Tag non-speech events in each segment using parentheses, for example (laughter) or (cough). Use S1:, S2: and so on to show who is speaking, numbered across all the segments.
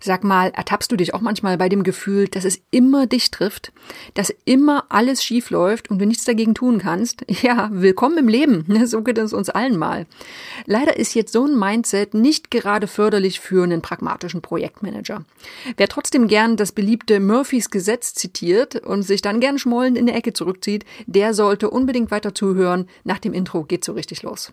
S1: Sag mal, ertappst du dich auch manchmal bei dem Gefühl, dass es immer dich trifft, dass immer alles schief läuft und du nichts dagegen tun kannst? (laughs) Ja, willkommen im Leben. (laughs) So geht es uns allen mal. Leider ist jetzt so ein Mindset nicht gerade förderlich für einen pragmatischen Projektmanager. Wer trotzdem gern das beliebte Murphys Gesetz zitiert und sich dann gern schmollend in der Ecke zurückzieht, der sollte unbedingt weiter zuhören. Nach dem Intro geht's so richtig los.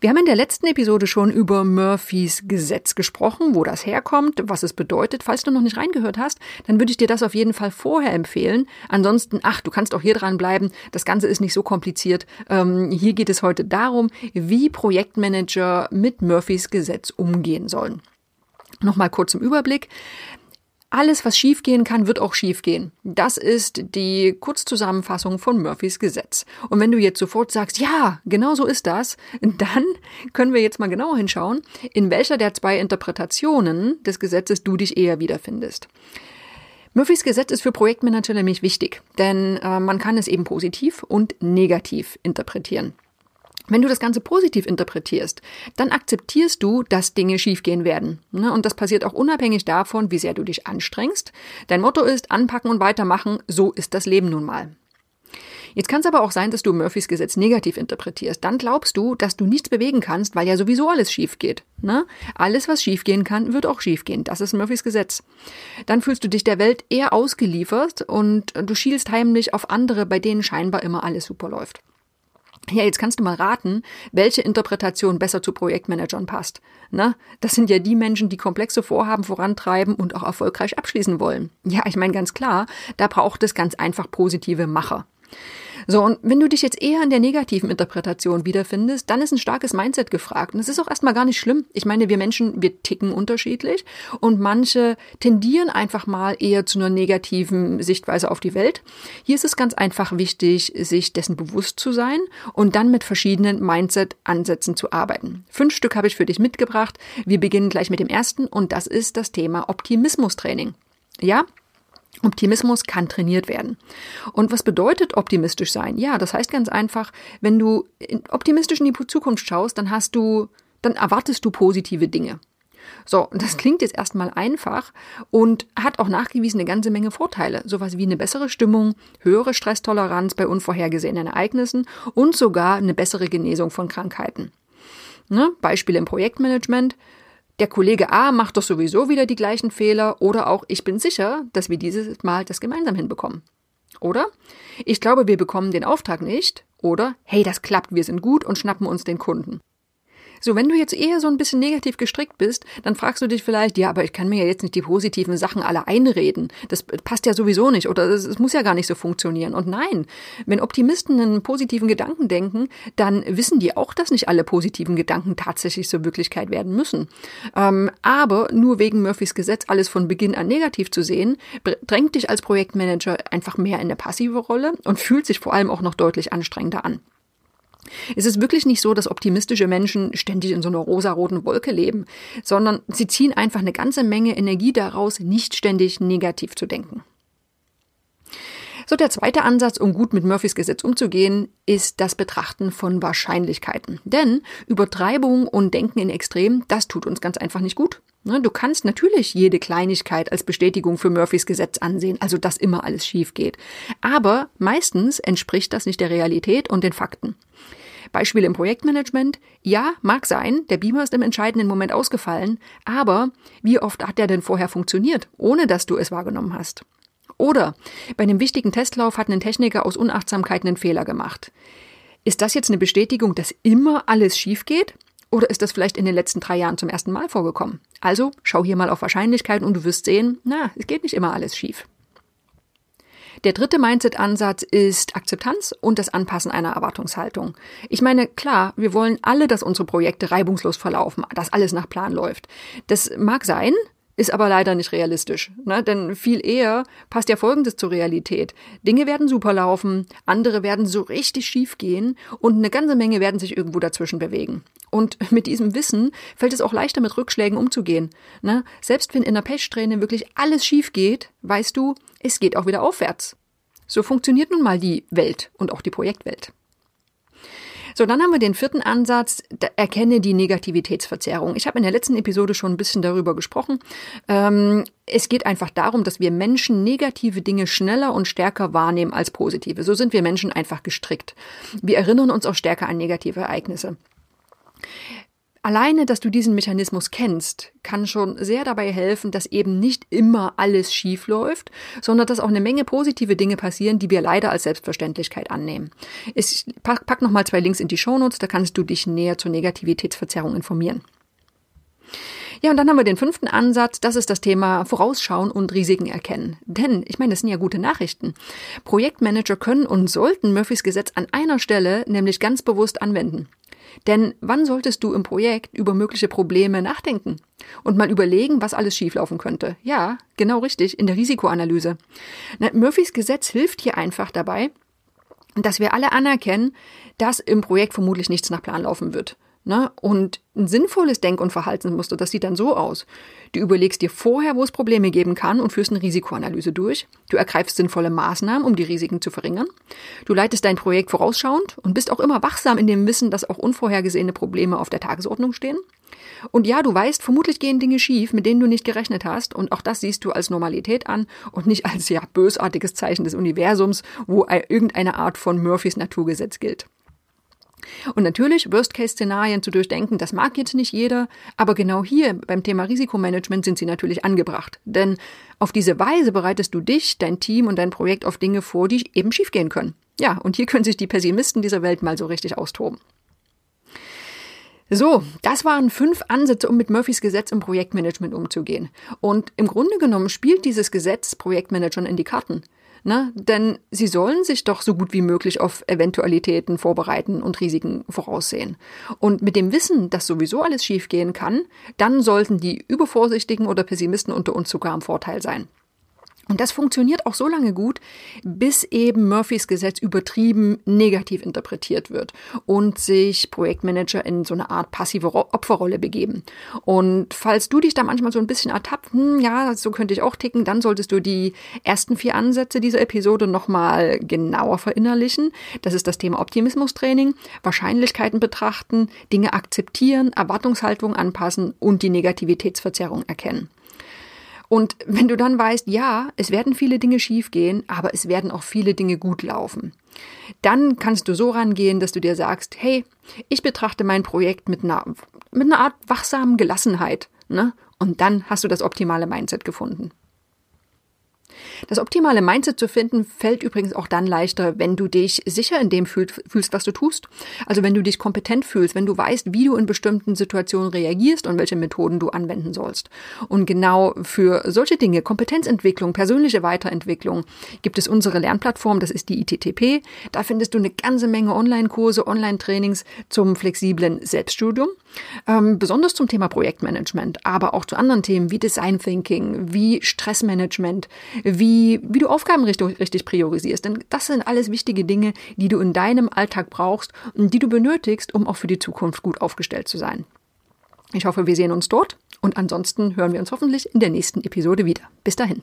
S1: Wir haben in der letzten Episode schon über Murphys Gesetz gesprochen, wo das herkommt, was es bedeutet. Falls du noch nicht reingehört hast, dann würde ich dir das auf jeden Fall vorher empfehlen. Ansonsten, ach, du kannst auch hier dran bleiben. Das Ganze ist nicht so kompliziert. Ähm, hier geht es heute darum, wie Projektmanager mit Murphys Gesetz umgehen sollen. Nochmal kurz im Überblick. Alles, was schiefgehen kann, wird auch schiefgehen. Das ist die Kurzzusammenfassung von Murphys Gesetz. Und wenn du jetzt sofort sagst, ja, genau so ist das, (laughs) dann können wir jetzt mal genauer hinschauen, in welcher der zwei Interpretationen des Gesetzes du dich eher wiederfindest. Murphys Gesetz ist für Projektmanager nämlich wichtig, denn äh, man kann es eben positiv und negativ interpretieren. Wenn du das Ganze positiv interpretierst, dann akzeptierst du, dass Dinge schiefgehen werden. Ne? Und das passiert auch unabhängig davon, wie sehr du dich anstrengst. Dein Motto ist anpacken und weitermachen, so ist das Leben nun mal. Jetzt kann es aber auch sein, dass du Murphys Gesetz negativ interpretierst. Dann glaubst du, dass du nichts bewegen kannst, weil ja sowieso alles schief geht. Ne? Alles, was schiefgehen kann, wird auch schiefgehen. Das ist Murphys Gesetz. Dann fühlst du dich der Welt eher ausgeliefert und du schielst heimlich auf andere, bei denen scheinbar immer alles super läuft. Ja, jetzt kannst du mal raten, welche Interpretation besser zu Projektmanagern passt. Na, das sind ja die Menschen, die komplexe Vorhaben vorantreiben und auch erfolgreich abschließen wollen. Ja, ich meine ganz klar, da braucht es ganz einfach positive Macher. So, und wenn du dich jetzt eher in der negativen Interpretation wiederfindest, dann ist ein starkes Mindset gefragt. Und das ist auch erstmal gar nicht schlimm. Ich meine, wir Menschen, wir ticken unterschiedlich und manche tendieren einfach mal eher zu einer negativen Sichtweise auf die Welt. Hier ist es ganz einfach wichtig, sich dessen bewusst zu sein und dann mit verschiedenen Mindset-Ansätzen zu arbeiten. Fünf Stück habe ich für dich mitgebracht. Wir beginnen gleich mit dem ersten und das ist das Thema Optimismus-Training. Ja, Optimismus kann trainiert werden. Und was bedeutet optimistisch sein? Ja, das heißt ganz einfach, wenn du optimistisch in die Zukunft schaust, dann hast du, dann erwartest du positive Dinge. So, das klingt jetzt erstmal einfach und hat auch nachgewiesen eine ganze Menge Vorteile. Sowas wie eine bessere Stimmung, höhere Stresstoleranz bei unvorhergesehenen Ereignissen und sogar eine bessere Genesung von Krankheiten. Ne? Beispiele im Projektmanagement der Kollege A macht doch sowieso wieder die gleichen Fehler oder auch ich bin sicher, dass wir dieses Mal das gemeinsam hinbekommen. Oder? Ich glaube, wir bekommen den Auftrag nicht. Oder hey, das klappt, wir sind gut und schnappen uns den Kunden. So, wenn du jetzt eher so ein bisschen negativ gestrickt bist, dann fragst du dich vielleicht, ja, aber ich kann mir ja jetzt nicht die positiven Sachen alle einreden. Das passt ja sowieso nicht oder es muss ja gar nicht so funktionieren. Und nein, wenn Optimisten einen positiven Gedanken denken, dann wissen die auch, dass nicht alle positiven Gedanken tatsächlich zur Wirklichkeit werden müssen. Ähm, aber nur wegen Murphys Gesetz alles von Beginn an negativ zu sehen, drängt dich als Projektmanager einfach mehr in eine passive Rolle und fühlt sich vor allem auch noch deutlich anstrengender an. Es ist wirklich nicht so, dass optimistische Menschen ständig in so einer rosaroten Wolke leben, sondern sie ziehen einfach eine ganze Menge Energie daraus, nicht ständig negativ zu denken. So, der zweite Ansatz, um gut mit Murphys Gesetz umzugehen, ist das Betrachten von Wahrscheinlichkeiten. Denn Übertreibung und Denken in Extrem, das tut uns ganz einfach nicht gut. Ne, du kannst natürlich jede Kleinigkeit als Bestätigung für Murphys Gesetz ansehen, also dass immer alles schief geht. Aber meistens entspricht das nicht der Realität und den Fakten. Beispiel im Projektmanagement. Ja, mag sein, der Beamer ist im entscheidenden Moment ausgefallen, aber wie oft hat der denn vorher funktioniert, ohne dass du es wahrgenommen hast? Oder bei einem wichtigen Testlauf hat ein Techniker aus Unachtsamkeit einen Fehler gemacht. Ist das jetzt eine Bestätigung, dass immer alles schief geht? Oder ist das vielleicht in den letzten drei Jahren zum ersten Mal vorgekommen? Also schau hier mal auf Wahrscheinlichkeiten und du wirst sehen, na, es geht nicht immer alles schief. Der dritte Mindset-Ansatz ist Akzeptanz und das Anpassen einer Erwartungshaltung. Ich meine, klar, wir wollen alle, dass unsere Projekte reibungslos verlaufen, dass alles nach Plan läuft. Das mag sein, ist aber leider nicht realistisch. Ne? Denn viel eher passt ja Folgendes zur Realität. Dinge werden super laufen, andere werden so richtig schief gehen und eine ganze Menge werden sich irgendwo dazwischen bewegen. Und (laughs) mit diesem Wissen fällt es auch leichter, mit Rückschlägen umzugehen. Ne? Selbst wenn in der Pechsträhne wirklich alles schief geht, weißt du, es geht auch wieder aufwärts. So funktioniert nun mal die Welt und auch die Projektwelt. So, dann haben wir den vierten Ansatz, erkenne die Negativitätsverzerrung. Ich habe in der letzten Episode schon ein bisschen darüber gesprochen. Ähm, es geht einfach darum, dass wir Menschen negative Dinge schneller und stärker wahrnehmen als positive. So sind wir Menschen einfach gestrickt. Wir erinnern uns auch stärker an negative Ereignisse. Alleine, dass du diesen Mechanismus kennst, kann schon sehr dabei helfen, dass eben nicht immer alles schief läuft, sondern dass auch eine Menge positive Dinge passieren, die wir leider als Selbstverständlichkeit annehmen. Ich pack, pack nochmal zwei Links in die Shownotes, da kannst du dich näher zur Negativitätsverzerrung informieren. Ja, und dann haben wir den fünften Ansatz, das ist das Thema Vorausschauen und Risiken erkennen. Denn, ich meine, das sind ja gute Nachrichten. Projektmanager können und sollten Murphys Gesetz an einer Stelle nämlich ganz bewusst anwenden. Denn wann solltest du im Projekt über mögliche Probleme nachdenken und mal überlegen, was alles schieflaufen könnte? Ja, genau richtig, in der Risikoanalyse. Murphys Gesetz hilft hier einfach dabei, dass wir alle anerkennen, dass im Projekt vermutlich nichts nach Plan laufen wird. Ne? Und ein sinnvolles Denk- und Verhaltensmuster, das sieht dann so aus. Du überlegst dir vorher, wo es Probleme geben kann und führst eine Risikoanalyse durch. Du ergreifst sinnvolle Maßnahmen, um die Risiken zu verringern. Du leitest dein Projekt vorausschauend und bist auch immer wachsam in dem Wissen, dass auch unvorhergesehene Probleme auf der Tagesordnung stehen. Und ja, du weißt, vermutlich gehen Dinge schief, mit denen du nicht gerechnet hast, und auch das siehst du als Normalität an und nicht als ja bösartiges Zeichen des Universums, wo irgendeine Art von Murphys Naturgesetz gilt. Und natürlich Worst-Case-Szenarien zu durchdenken, das mag jetzt nicht jeder, aber genau hier beim Thema Risikomanagement sind sie natürlich angebracht. Denn auf diese Weise bereitest du dich, dein Team und dein Projekt auf Dinge vor, die eben schiefgehen können. Ja, und hier können sich die Pessimisten dieser Welt mal so richtig austoben. So, das waren fünf Ansätze, um mit Murphys Gesetz im Projektmanagement umzugehen. Und im Grunde genommen spielt dieses Gesetz Projektmanagern in die Karten. Ne? Denn sie sollen sich doch so gut wie möglich auf Eventualitäten vorbereiten und Risiken voraussehen. Und mit dem Wissen, dass sowieso alles schiefgehen kann, dann sollten die Übervorsichtigen oder Pessimisten unter uns sogar am Vorteil sein. Und das funktioniert auch so lange gut, bis eben Murphys Gesetz übertrieben negativ interpretiert wird und sich Projektmanager in so eine Art passive Opferrolle begeben. Und falls du dich da manchmal so ein bisschen ertappt, hm, ja, so könnte ich auch ticken, dann solltest du die ersten vier Ansätze dieser Episode nochmal genauer verinnerlichen. Das ist das Thema Optimismustraining, Wahrscheinlichkeiten betrachten, Dinge akzeptieren, Erwartungshaltung anpassen und die Negativitätsverzerrung erkennen. Und wenn du dann weißt, ja, es werden viele Dinge schiefgehen, aber es werden auch viele Dinge gut laufen, dann kannst du so rangehen, dass du dir sagst, hey, ich betrachte mein Projekt mit einer, mit einer Art wachsamen Gelassenheit. Ne? Und dann hast du das optimale Mindset gefunden. Das optimale Mindset zu finden fällt übrigens auch dann leichter, wenn du dich sicher in dem fühlst, was du tust. Also wenn du dich kompetent fühlst, wenn du weißt, wie du in bestimmten Situationen reagierst und welche Methoden du anwenden sollst. Und genau für solche Dinge, Kompetenzentwicklung, persönliche Weiterentwicklung, gibt es unsere Lernplattform, das ist die ITTP. Da findest du eine ganze Menge Online-Kurse, Online-Trainings zum flexiblen Selbststudium. Ähm, besonders zum Thema Projektmanagement, aber auch zu anderen Themen wie Design Thinking, wie Stressmanagement, wie, wie du Aufgaben richtig, richtig priorisierst. Denn das sind alles wichtige Dinge, die du in deinem Alltag brauchst und die du benötigst, um auch für die Zukunft gut aufgestellt zu sein. Ich hoffe, wir sehen uns dort und ansonsten hören wir uns hoffentlich in der nächsten Episode wieder. Bis dahin.